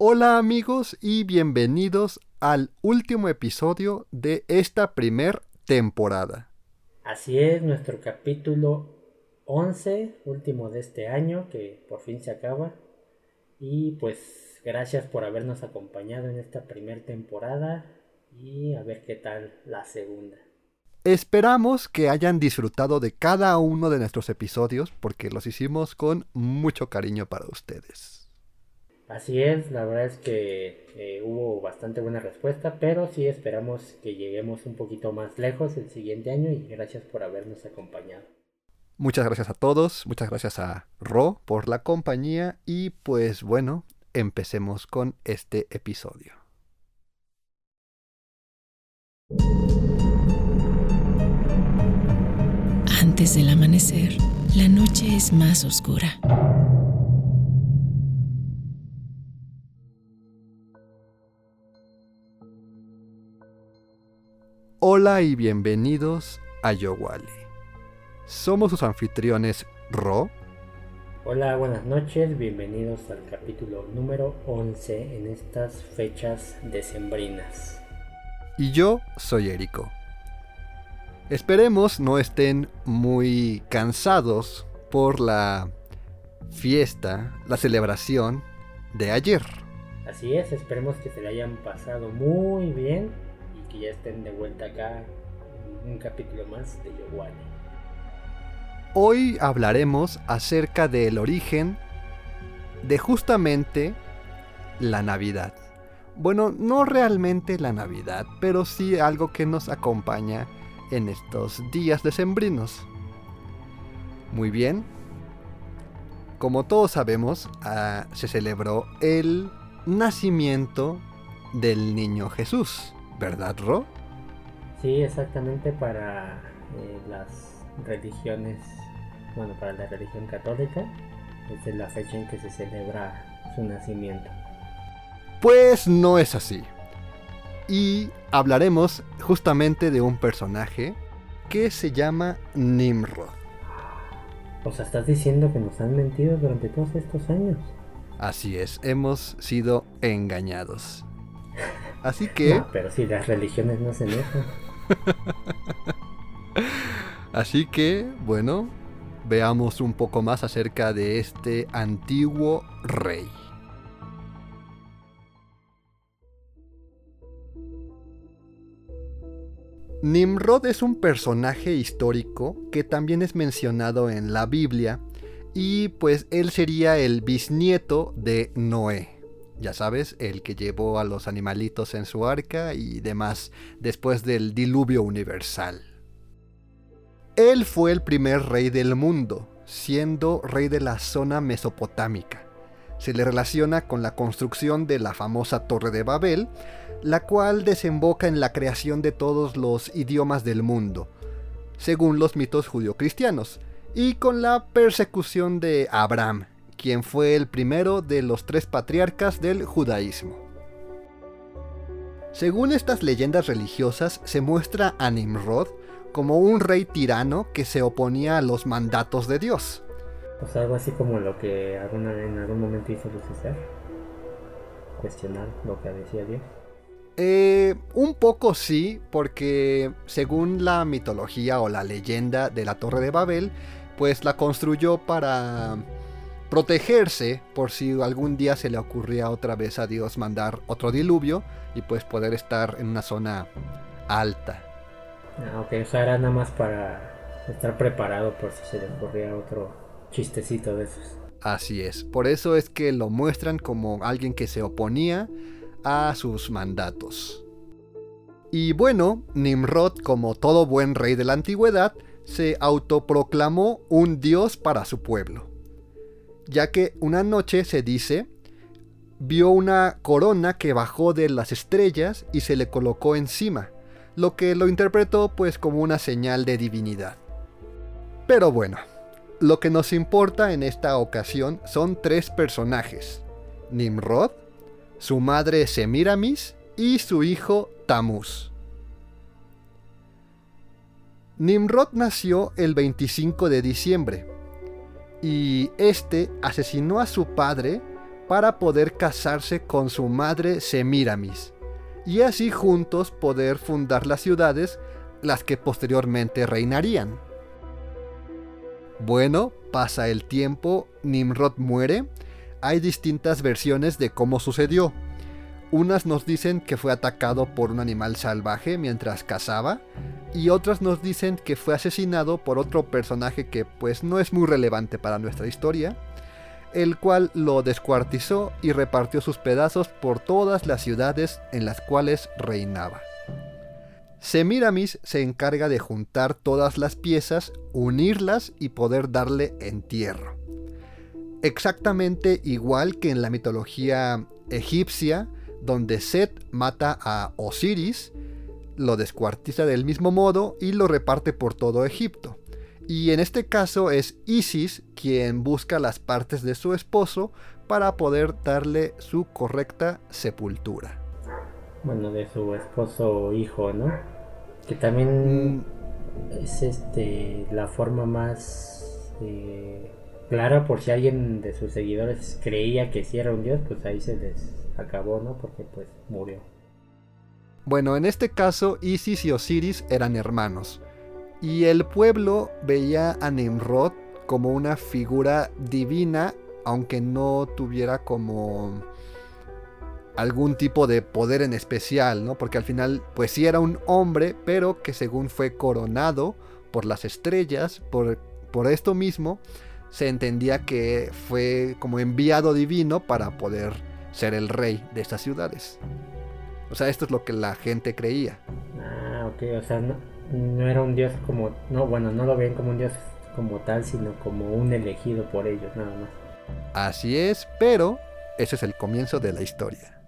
Hola amigos y bienvenidos al último episodio de esta primer temporada. Así es, nuestro capítulo 11, último de este año, que por fin se acaba. Y pues gracias por habernos acompañado en esta primera temporada y a ver qué tal la segunda. Esperamos que hayan disfrutado de cada uno de nuestros episodios porque los hicimos con mucho cariño para ustedes. Así es, la verdad es que eh, hubo bastante buena respuesta, pero sí esperamos que lleguemos un poquito más lejos el siguiente año y gracias por habernos acompañado. Muchas gracias a todos, muchas gracias a Ro por la compañía y pues bueno, empecemos con este episodio. Antes del amanecer, la noche es más oscura. Hola y bienvenidos a Yowali. Somos sus anfitriones Ro. Hola, buenas noches, bienvenidos al capítulo número 11 en estas fechas decembrinas. Y yo soy Erico. Esperemos no estén muy cansados por la fiesta, la celebración de ayer. Así es, esperemos que se le hayan pasado muy bien que ya estén de vuelta acá en un capítulo más de Yowali. Hoy hablaremos acerca del origen de justamente la Navidad. Bueno, no realmente la Navidad, pero sí algo que nos acompaña en estos días decembrinos. Muy bien. Como todos sabemos, ah, se celebró el nacimiento del niño Jesús, ¿verdad, Ro? Sí, exactamente para eh, las religiones, bueno, para la religión católica, esta es la fecha en que se celebra su nacimiento. Pues no es así. Y hablaremos justamente de un personaje que se llama Nimrod. O sea, estás diciendo que nos han mentido durante todos estos años. Así es, hemos sido engañados. Así que... No, pero si las religiones no hacen eso. Así que, bueno, veamos un poco más acerca de este antiguo rey. Nimrod es un personaje histórico que también es mencionado en la Biblia y pues él sería el bisnieto de Noé. Ya sabes, el que llevó a los animalitos en su arca y demás después del diluvio universal. Él fue el primer rey del mundo, siendo rey de la zona mesopotámica. Se le relaciona con la construcción de la famosa Torre de Babel, la cual desemboca en la creación de todos los idiomas del mundo, según los mitos judio-cristianos, y con la persecución de Abraham, quien fue el primero de los tres patriarcas del judaísmo. Según estas leyendas religiosas, se muestra a Nimrod como un rey tirano que se oponía a los mandatos de Dios. O sea, algo así como lo que en algún momento hizo Lucifer. Cuestionar lo que decía Dios. Eh, un poco sí, porque según la mitología o la leyenda de la Torre de Babel, pues la construyó para protegerse por si algún día se le ocurría otra vez a Dios mandar otro diluvio y pues poder estar en una zona alta. Ah, ok, o sea, era nada más para estar preparado por si se le ocurría otro chistecito de esos. Así es, por eso es que lo muestran como alguien que se oponía a sus mandatos. Y bueno, Nimrod, como todo buen rey de la antigüedad, se autoproclamó un dios para su pueblo, ya que una noche se dice, vio una corona que bajó de las estrellas y se le colocó encima, lo que lo interpretó pues como una señal de divinidad. Pero bueno, lo que nos importa en esta ocasión son tres personajes, Nimrod, su madre Semiramis y su hijo Tamuz. Nimrod nació el 25 de diciembre y este asesinó a su padre para poder casarse con su madre Semiramis y así juntos poder fundar las ciudades las que posteriormente reinarían. Bueno, pasa el tiempo, Nimrod muere, hay distintas versiones de cómo sucedió. Unas nos dicen que fue atacado por un animal salvaje mientras cazaba y otras nos dicen que fue asesinado por otro personaje que pues no es muy relevante para nuestra historia, el cual lo descuartizó y repartió sus pedazos por todas las ciudades en las cuales reinaba. Semiramis se encarga de juntar todas las piezas, unirlas y poder darle entierro. Exactamente igual que en la mitología egipcia, donde Set mata a Osiris, lo descuartiza del mismo modo y lo reparte por todo Egipto. Y en este caso es Isis quien busca las partes de su esposo para poder darle su correcta sepultura. Bueno, de su esposo hijo, ¿no? Que también mm. es este la forma más eh, clara por si alguien de sus seguidores creía que sí era un dios, pues ahí se les acabó, ¿no? Porque pues murió. Bueno, en este caso Isis y Osiris eran hermanos. Y el pueblo veía a Nimrod como una figura divina, aunque no tuviera como algún tipo de poder en especial, ¿no? Porque al final, pues sí era un hombre, pero que según fue coronado por las estrellas, por, por esto mismo, se entendía que fue como enviado divino para poder ser el rey de estas ciudades. O sea, esto es lo que la gente creía. Ah, ok, o sea, no, era un dios como, no, bueno, no lo ven como un dios como tal, sino como un elegido por ellos, nada más. Así es, pero ese es el comienzo de la historia.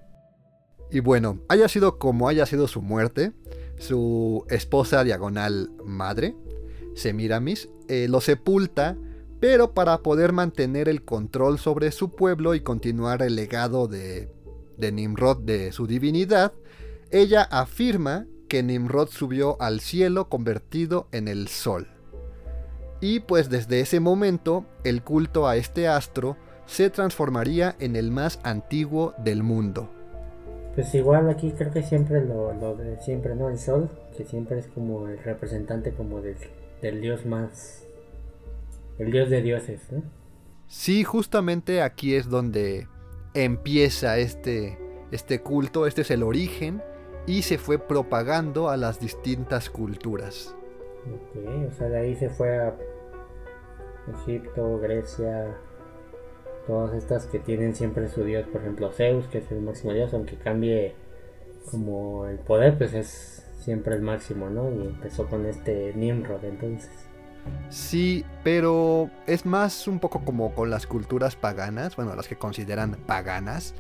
Y bueno, haya sido como haya sido su muerte, su esposa diagonal madre, Semiramis, eh, lo sepulta pero para poder mantener el control sobre su pueblo y continuar el legado de, Nimrod de su divinidad, ella afirma que Nimrod subió al cielo convertido en el sol. Y pues desde ese momento el culto a este astro se transformaría en el más antiguo del mundo. Pues igual aquí creo que siempre lo, de siempre, ¿no? El sol, que siempre es como el representante como del, del dios más el dios de dioses. ¿no? Sí, justamente aquí es donde empieza este, este culto, este es el origen y se fue propagando a las distintas culturas. Ok, o sea, de ahí se fue a Egipto, Grecia, todas estas que tienen siempre su dios, por ejemplo Zeus, que es el máximo dios, aunque cambie como el poder, pues es siempre el máximo, ¿no? Y empezó con este Nimrod entonces. Sí, pero es más un poco como con las culturas paganas, bueno, las que consideran paganas,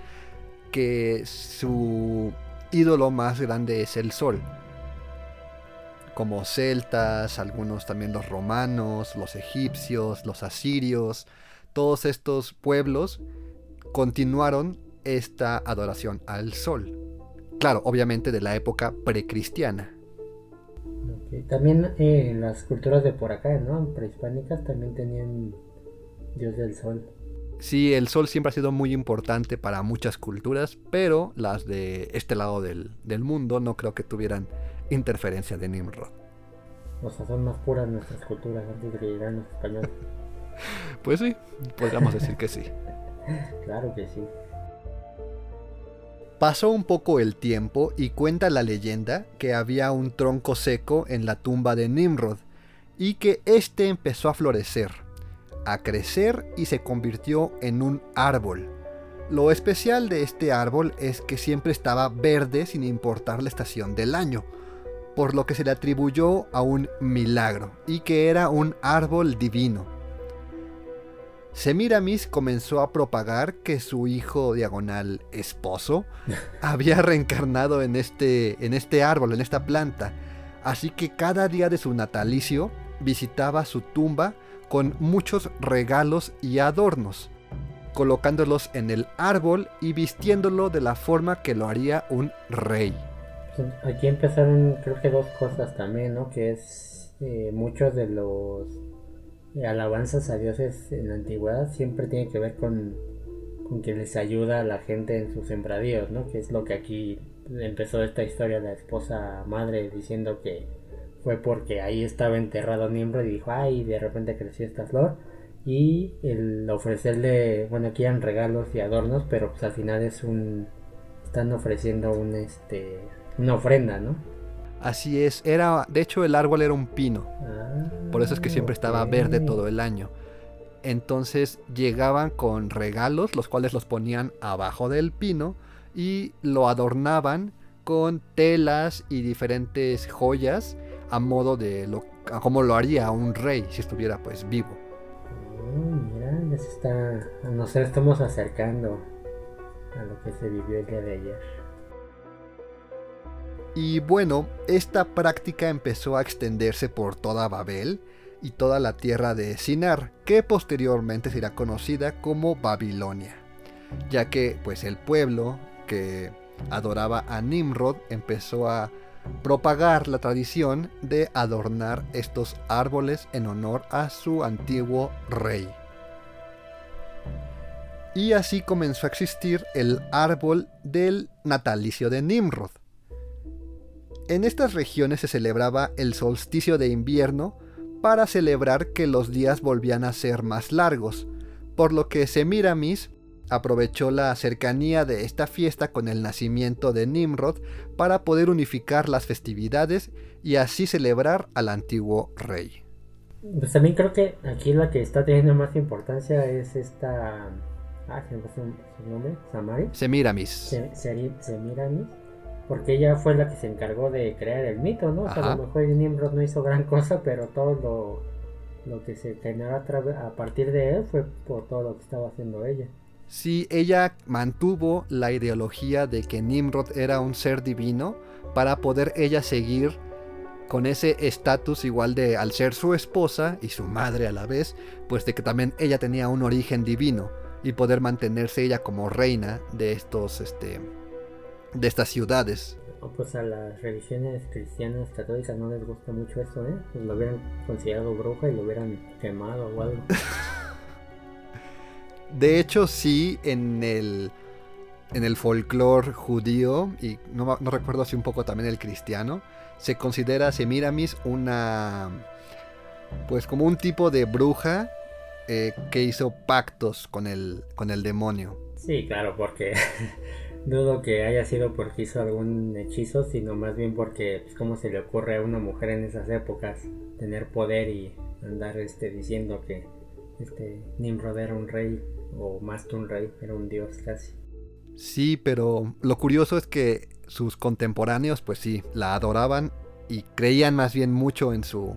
que su ídolo más grande es el sol. Como celtas, algunos también los romanos, los egipcios, los asirios, todos estos pueblos continuaron esta adoración al sol. Claro, obviamente de la época precristiana. También eh, las culturas de por acá, ¿no? Prehispánicas también tenían dios del sol. Sí, el sol siempre ha sido muy importante para muchas culturas, pero las de este lado del, mundo no creo que tuvieran interferencia de Nimrod. O sea, son más puras nuestras culturas antes de que llegaran los españoles. pues sí, podríamos decir que sí. claro que sí. Pasó un poco el tiempo y cuenta la leyenda que había un tronco seco en la tumba de Nimrod y que éste empezó a florecer, a crecer y se convirtió en un árbol. Lo especial de este árbol es que siempre estaba verde sin importar la estación del año, por lo que se le atribuyó a un milagro y que era un árbol divino. Semiramis comenzó a propagar que su hijo diagonal esposo había reencarnado en este, en este árbol, en esta planta. Así que cada día de su natalicio visitaba su tumba con muchos regalos y adornos, colocándolos en el árbol y vistiéndolo de la forma que lo haría un rey. Aquí empezaron creo que dos cosas también, ¿no? Que es eh, muchos de los alabanzas a dioses en la antigüedad siempre tiene que ver con, que les ayuda a la gente en sus sembradíos, ¿no? Que es lo que aquí empezó esta historia de la esposa madre diciendo que fue porque ahí estaba enterrado Nimrod y dijo, ay, de repente creció esta flor. Y el ofrecerle, bueno, aquí eran regalos y adornos, pero pues al final es un, están ofreciendo un, este, una ofrenda, ¿no? Así es, era, de hecho el árbol era un pino, por eso es que siempre estaba verde todo el año. Entonces llegaban con regalos, los cuales los ponían abajo del pino y lo adornaban con telas y diferentes joyas a modo de lo a como lo haría un rey si estuviera pues vivo. Oh, mira, ya se está, nos estamos acercando a lo que se vivió el día de ayer. Y bueno, esta práctica empezó a extenderse por toda Babel y toda la tierra de Sinar, que posteriormente será conocida como Babilonia, ya que pues el pueblo que adoraba a Nimrod empezó a propagar la tradición de adornar estos árboles en honor a su antiguo rey. Y así comenzó a existir el árbol del natalicio de Nimrod. En estas regiones se celebraba el solsticio de invierno para celebrar que los días volvían a ser más largos, por lo que Semiramis aprovechó la cercanía de esta fiesta con el nacimiento de Nimrod para poder unificar las festividades y así celebrar al antiguo rey. Pues también creo que aquí la que está teniendo más importancia es esta. Ah, se me su, nombre, Samari. Semiramis. Se, Semiramis. Porque ella fue la que se encargó de crear el mito, ¿no? O sea, a lo mejor Nimrod no hizo gran cosa, pero todo lo, lo que se generó a, a partir de él fue por todo lo que estaba haciendo ella. Sí, ella mantuvo la ideología de que Nimrod era un ser divino para poder ella seguir con ese estatus igual de al ser su esposa y su madre a la vez, pues de que también ella tenía un origen divino y poder mantenerse ella como reina de estos este de estas ciudades. Pues a las religiones cristianas católicas no les gusta mucho eso, ¿eh? Pues lo hubieran considerado bruja y lo hubieran quemado o algo. De hecho, sí, en el, en el folclore judío, y no recuerdo si un poco también el cristiano, se considera a Semiramis una. Pues como un tipo de bruja eh, que hizo pactos con el, con el demonio. Sí, claro, porque dudo que haya sido porque hizo algún hechizo, sino más bien porque, pues, ¿cómo se le ocurre a una mujer en esas épocas tener poder y andar este, diciendo que este Nimrod era un rey, o más que un rey, era un dios casi? Sí, pero lo curioso es que sus contemporáneos, pues sí, la adoraban y creían más bien mucho en su,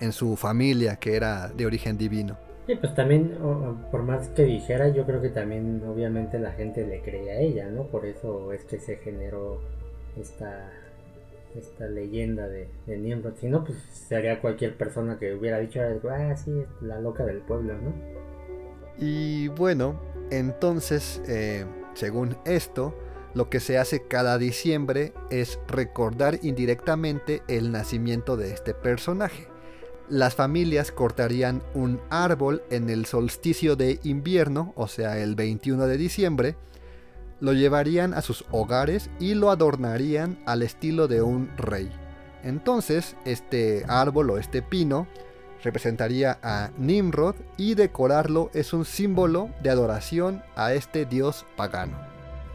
en su familia, que era de origen divino. Sí, pues también, por más que dijera, yo creo que también obviamente la gente le creía a ella, ¿no? Por eso es que se generó esta, esta leyenda de, de. Si no, pues sería cualquier persona que hubiera dicho, ah, sí, la loca del pueblo, ¿no? Y bueno, entonces, eh, según esto, lo que se hace cada diciembre es recordar indirectamente el nacimiento de este personaje. Las familias cortarían un árbol en el solsticio de invierno, o sea, el 21 de diciembre, lo llevarían a sus hogares y lo adornarían al estilo de un rey. Entonces, este árbol o este pino representaría a Nimrod y decorarlo es un símbolo de adoración a este dios pagano.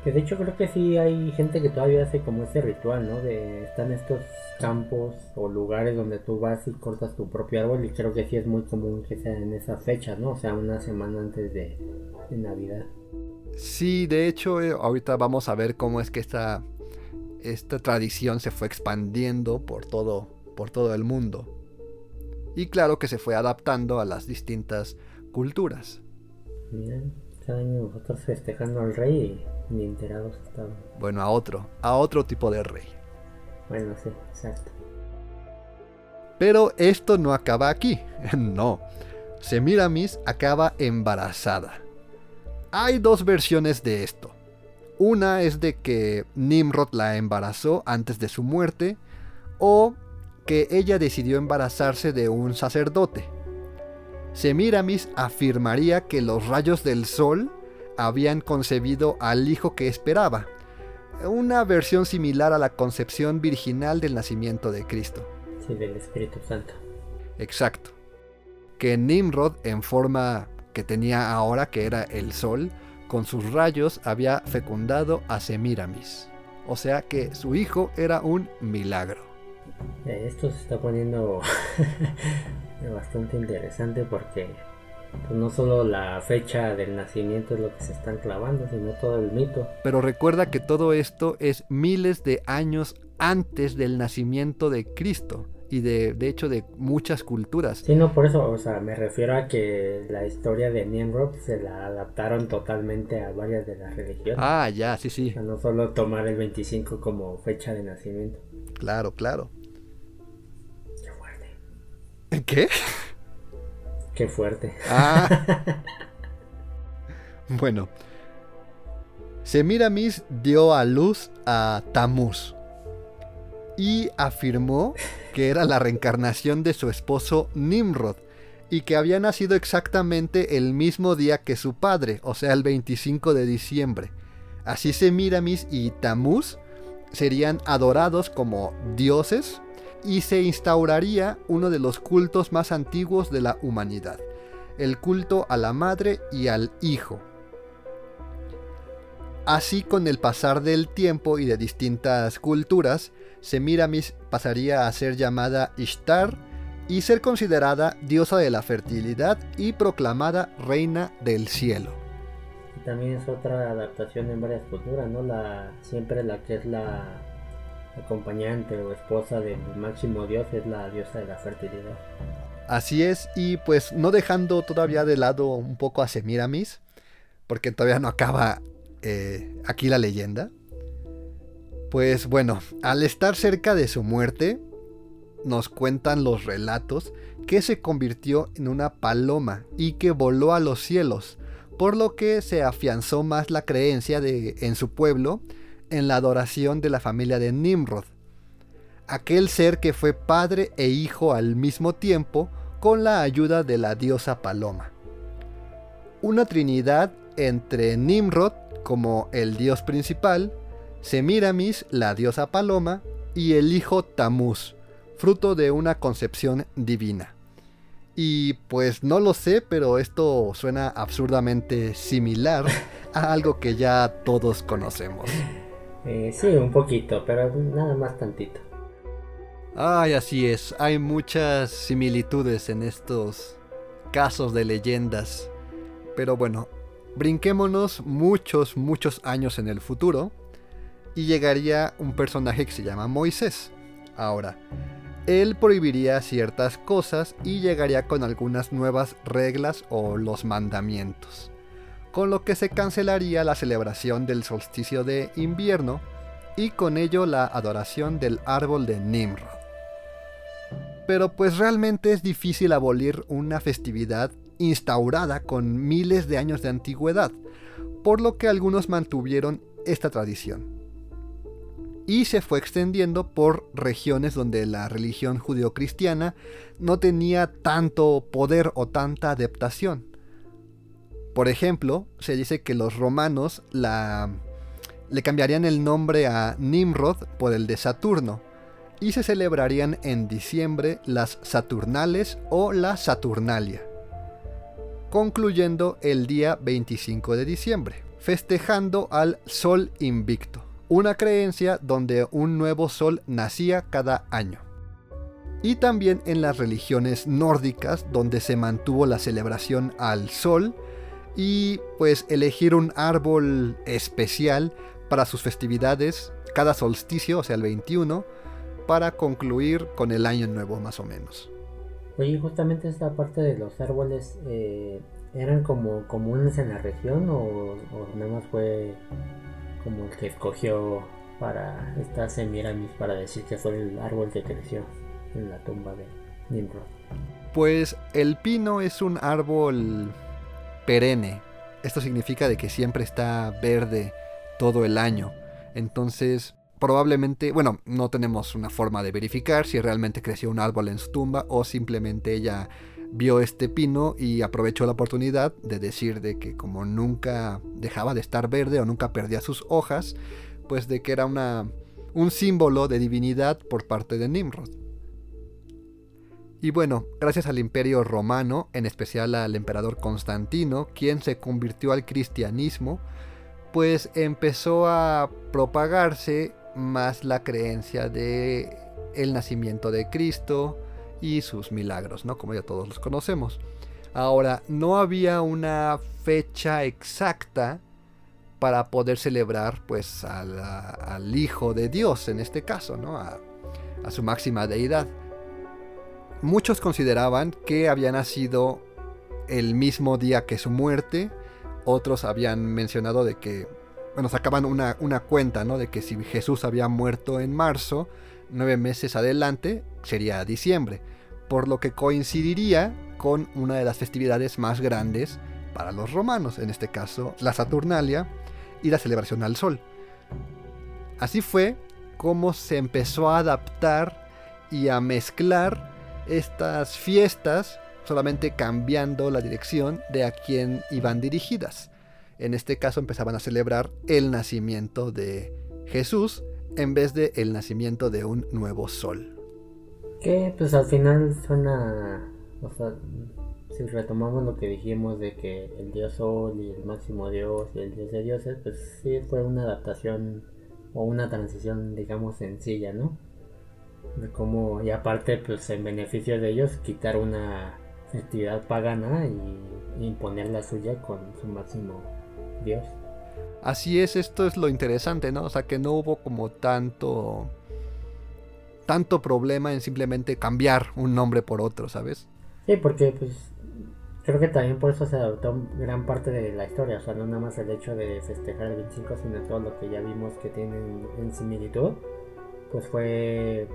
Que de hecho creo que sí hay gente que todavía hace como ese ritual, ¿no? De están estos campos o lugares donde tú vas y cortas tu propio árbol y creo que sí es muy común que sea en esa fecha, ¿no? O sea, una semana antes de, de Navidad. Sí, de hecho, eh, ahorita vamos a ver cómo es que esta, esta tradición se fue expandiendo por todo, por todo el mundo. Y claro que se fue adaptando a las distintas culturas. Mira, cada año nosotros festejando al rey y ni enterados estaban. Bueno, a otro, a otro tipo de rey. Bueno, sí, exacto. Pero esto no acaba aquí. No. Semiramis acaba embarazada. Hay dos versiones de esto. Una es de que Nimrod la embarazó antes de su muerte o que ella decidió embarazarse de un sacerdote. Semiramis afirmaría que los rayos del sol habían concebido al hijo que esperaba, una versión similar a la concepción virginal del nacimiento de Cristo. Sí, del Espíritu Santo. Exacto. Que Nimrod, en forma que tenía ahora, que era el sol, con sus rayos había fecundado a Semiramis. O sea que su hijo era un milagro. Eh, esto se está poniendo bastante interesante porque pues, no solo la fecha del nacimiento es lo que se están clavando, sino todo el mito. Pero recuerda que todo esto es miles de años antes del nacimiento de Cristo y de, de hecho de muchas culturas. Sí, no, por eso, o sea, me refiero a que la historia de Nimrod se la adaptaron totalmente a varias de las religiones. Ah, ya, sí, sí. O sea, no solo tomar el 25 como fecha de nacimiento. Claro, claro. Qué fuerte. ¿Qué? Qué fuerte. Ah. bueno. Semiramis dio a luz a Tamuz y afirmó que era la reencarnación de su esposo Nimrod y que había nacido exactamente el mismo día que su padre, o sea, el 25 de diciembre. Así Semiramis y Tamuz serían adorados como dioses y se instauraría uno de los cultos más antiguos de la humanidad, el culto a la madre y al hijo. Así con el pasar del tiempo y de distintas culturas, Semiramis pasaría a ser llamada Ishtar y ser considerada diosa de la fertilidad y proclamada reina del cielo. También es otra adaptación en varias culturas, ¿no? La, siempre la que es la acompañante o esposa del máximo dios es la diosa de la fertilidad. Así es, y pues no dejando todavía de lado un poco a Semiramis, porque todavía no acaba eh, aquí la leyenda. Pues bueno, al estar cerca de su muerte, nos cuentan los relatos que se convirtió en una paloma y que voló a los cielos, por lo que se afianzó más la creencia de, en su pueblo en la adoración de la familia de Nimrod, aquel ser que fue padre e hijo al mismo tiempo con la ayuda de la diosa paloma. Una trinidad entre Nimrod como el dios principal, Semiramis, la diosa paloma, y el hijo Tamuz, fruto de una concepción divina. Y pues no lo sé, pero esto suena absurdamente similar a algo que ya todos conocemos. Eh, sí, un poquito, pero nada más tantito. Ay, así es, hay muchas similitudes en estos casos de leyendas. Pero bueno, brinquémonos muchos, muchos años en el futuro y llegaría un personaje que se llama Moisés. Ahora, él prohibiría ciertas cosas y llegaría con algunas nuevas reglas o los mandamientos, con lo que se cancelaría la celebración del solsticio de invierno y con ello la adoración del árbol de Nimrod. Pero pues realmente es difícil abolir una festividad instaurada con miles de años de antigüedad, por lo que algunos mantuvieron esta tradición y se fue extendiendo por regiones donde la religión judeocristiana no tenía tanto poder o tanta adaptación. Por ejemplo, se dice que los romanos le cambiarían el nombre a Nimrod por el de Saturno y se celebrarían en diciembre las Saturnales o la Saturnalia, concluyendo el día 25 de diciembre, festejando al Sol Invicto una creencia donde un nuevo sol nacía cada año. Y también en las religiones nórdicas donde se mantuvo la celebración al sol y pues elegir un árbol especial para sus festividades cada solsticio, o sea el 21, para concluir con el año nuevo más o menos. Oye, justamente esta parte de los árboles eh, eran como comunes en la región o, o nada más fue como el que escogió para esta Semiramis para decir que fue el árbol que creció en la tumba de Nimrod. Pues el pino es un árbol perenne. Esto significa de que siempre está verde todo el año. Entonces, probablemente, bueno, no tenemos una forma de verificar si realmente creció un árbol en su tumba o simplemente ella vio este pino y aprovechó la oportunidad de decir de que como nunca dejaba de estar verde o nunca perdía sus hojas, pues de que era una, un símbolo de divinidad por parte de Nimrod. Y bueno, gracias al imperio romano, en especial al emperador Constantino, quien se convirtió al cristianismo, pues empezó a propagarse más la creencia de el nacimiento de Cristo y sus milagros, ¿no? Como ya todos los conocemos. Ahora, no había una fecha exacta para poder celebrar pues al Hijo de Dios en este caso, ¿no? A, a su máxima deidad. Muchos consideraban que había nacido el mismo día que su muerte, otros habían mencionado de que, bueno, sacaban una, una cuenta, ¿no? De que si Jesús había muerto en marzo, nueve meses adelante sería diciembre, por lo que coincidiría con una de las festividades más grandes para los romanos, en este caso la Saturnalia y la celebración al sol. Así fue como se empezó a adaptar y a mezclar estas fiestas solamente cambiando la dirección de a quién iban dirigidas. En este caso empezaban a celebrar el nacimiento de Jesús en vez de el nacimiento de un nuevo sol. Que pues al final suena, o sea, si retomamos lo que dijimos de que el dios sol y el máximo dios y el dios de dioses, pues sí fue una adaptación o una transición digamos sencilla, ¿no? De cómo, y aparte pues en beneficio de ellos quitar una festividad pagana y imponer la suya con su máximo dios. Así es, esto es lo interesante, ¿no? O sea, que no hubo como tanto tanto problema en simplemente cambiar un nombre por otro, ¿sabes? Sí, porque pues creo que también por eso se adoptó gran parte de la historia, o sea, no nada más el hecho de festejar el 25, sino todo lo que ya vimos que tienen en similitud, pues fue,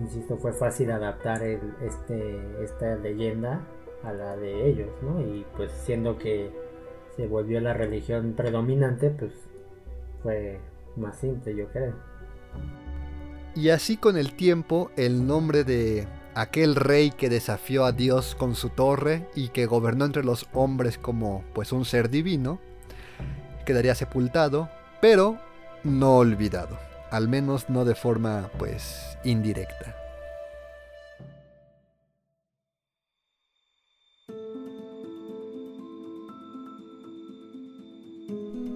insisto, fue fácil adaptar este, esta leyenda a la de ellos, ¿no? Y pues siendo que se volvió la religión predominante, pues fue más simple, yo creo. Y así con el tiempo, el nombre de aquel rey que desafió a Dios con su torre y que gobernó entre los hombres como pues un ser divino, quedaría sepultado, pero no olvidado, al menos no de forma pues indirecta.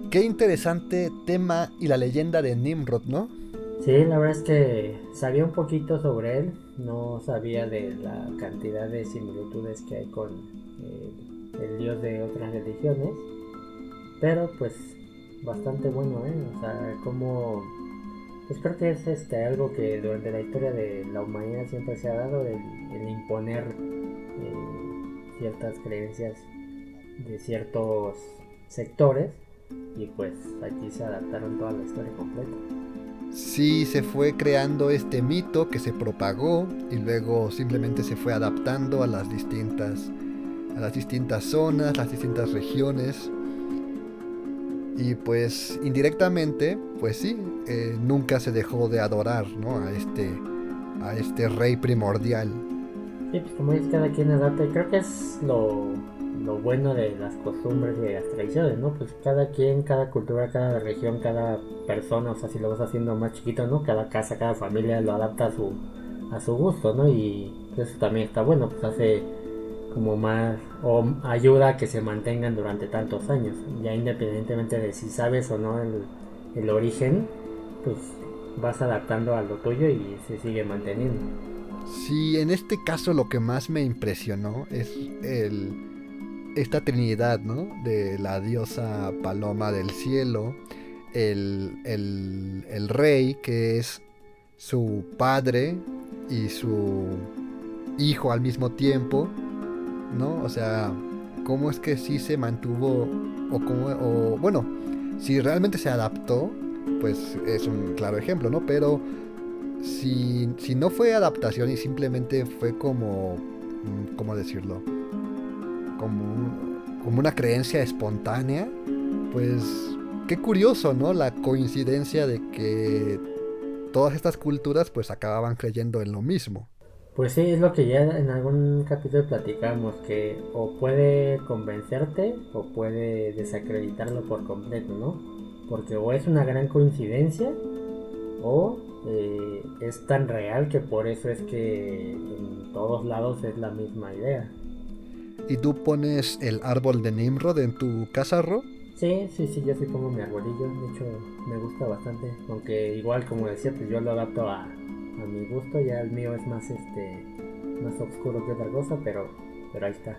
Qué interesante tema y la leyenda de Nimrod, ¿no? Sí, la verdad es que sabía un poquito sobre él, no sabía de la cantidad de similitudes que hay con eh, el dios de otras religiones, pero pues bastante bueno, ¿eh? O sea, como... Pues creo que es este, algo que durante la historia de la humanidad siempre se ha dado, el, imponer eh, ciertas creencias de ciertos sectores y pues aquí se adaptaron toda la historia completa. Sí, se fue creando este mito que se propagó y luego simplemente se fue adaptando a las distintas, a las distintas zonas, las distintas regiones. Y pues indirectamente, pues sí, eh, nunca se dejó de adorar ¿no? a, este, a este rey primordial. Sí, pues como es cada quien adapta, creo que es lo, lo bueno de las costumbres y de las tradiciones, ¿no? Pues cada quien, cada cultura, cada región, cada persona, o sea, si lo vas haciendo más chiquito, ¿no? Cada casa, cada familia lo adapta a su, a su gusto, ¿no? Y eso también está bueno, pues hace como más, o ayuda a que se mantengan durante tantos años, ya independientemente de si sabes o no el, el origen, pues vas adaptando a lo tuyo y se sigue manteniendo. Sí, en este caso lo que más me impresionó es el esta trinidad, ¿no? De la diosa paloma del cielo, el, el, rey que es su padre y su hijo al mismo tiempo, ¿no? O sea, cómo es que sí se mantuvo, o cómo, o bueno, si realmente se adaptó, pues es un claro ejemplo, ¿no? Pero si, si no fue adaptación y simplemente fue como, mm, ¿cómo decirlo? como, como una creencia espontánea, pues qué curioso, ¿no? La coincidencia de que todas estas culturas pues acababan creyendo en lo mismo. Pues sí, es lo que ya en algún capítulo platicamos, que o puede convencerte o puede desacreditarlo por completo, ¿no? Porque o es una gran coincidencia o eh, es tan real que por eso es que en todos lados es la misma idea. ¿Y tú pones el árbol de Nimrod en tu casa, Ro? Sí, sí, sí, yo sí pongo mi arbolillo, de hecho me gusta bastante, aunque igual como decía, pues yo lo adapto a, a mi gusto, ya el mío es más este más oscuro que otra cosa, pero pero ahí está.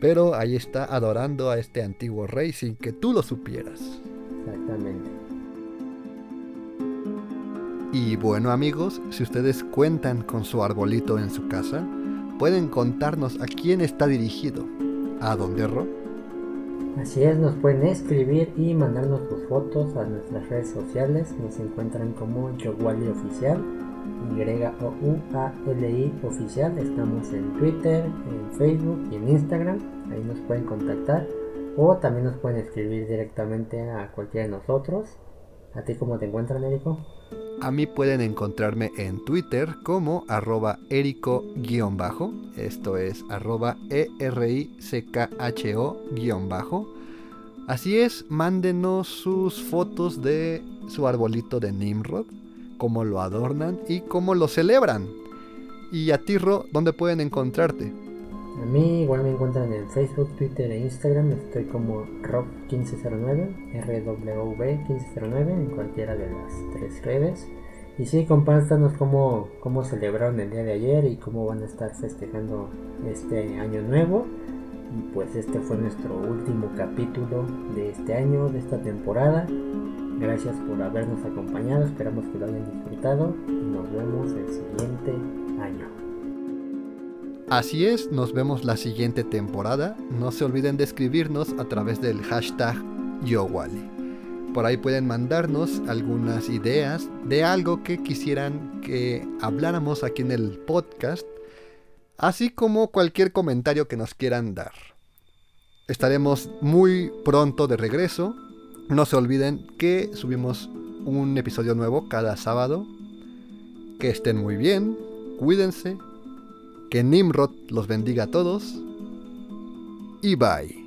Pero ahí está adorando a este antiguo rey sin que tú lo supieras. Exactamente. Y bueno amigos, si ustedes cuentan con su arbolito en su casa, pueden contarnos a quién está dirigido. ¿A dónde, Ro? Así es, nos pueden escribir y mandarnos sus fotos a nuestras redes sociales. Nos encuentran como Yowali Oficial y-O-U-A-L-I oficial. Estamos en Twitter, en Facebook y en Instagram. Ahí nos pueden contactar. O también nos pueden escribir directamente a cualquiera de nosotros. ¿A ti cómo te encuentran, Érico? A mí pueden encontrarme en Twitter como arroba erico-bajo. Esto es arroba E-R-I-C-K-H-O-bajo. Así es, mándenos sus fotos de su arbolito de Nimrod cómo lo adornan y cómo lo celebran. Y a ti, ¿dónde pueden encontrarte? A mí igual me encuentran en Facebook, Twitter e Instagram. Estoy como Rob1509, RW1509 en cualquiera de las tres redes. Y sí, compártanos cómo, cómo celebraron el día de ayer y cómo van a estar festejando este año nuevo. Y pues este fue nuestro último capítulo de este año, de esta temporada. Gracias por habernos acompañado, esperamos que lo hayan disfrutado y nos vemos el siguiente año. Así es, nos vemos la siguiente temporada. No se olviden de escribirnos a través del hashtag YoWally. Por ahí pueden mandarnos algunas ideas de algo que quisieran que habláramos aquí en el podcast, así como cualquier comentario que nos quieran dar. Estaremos muy pronto de regreso no se olviden que subimos un episodio nuevo cada sábado. Que estén muy bien, cuídense, que Nimrod los bendiga a todos y bye.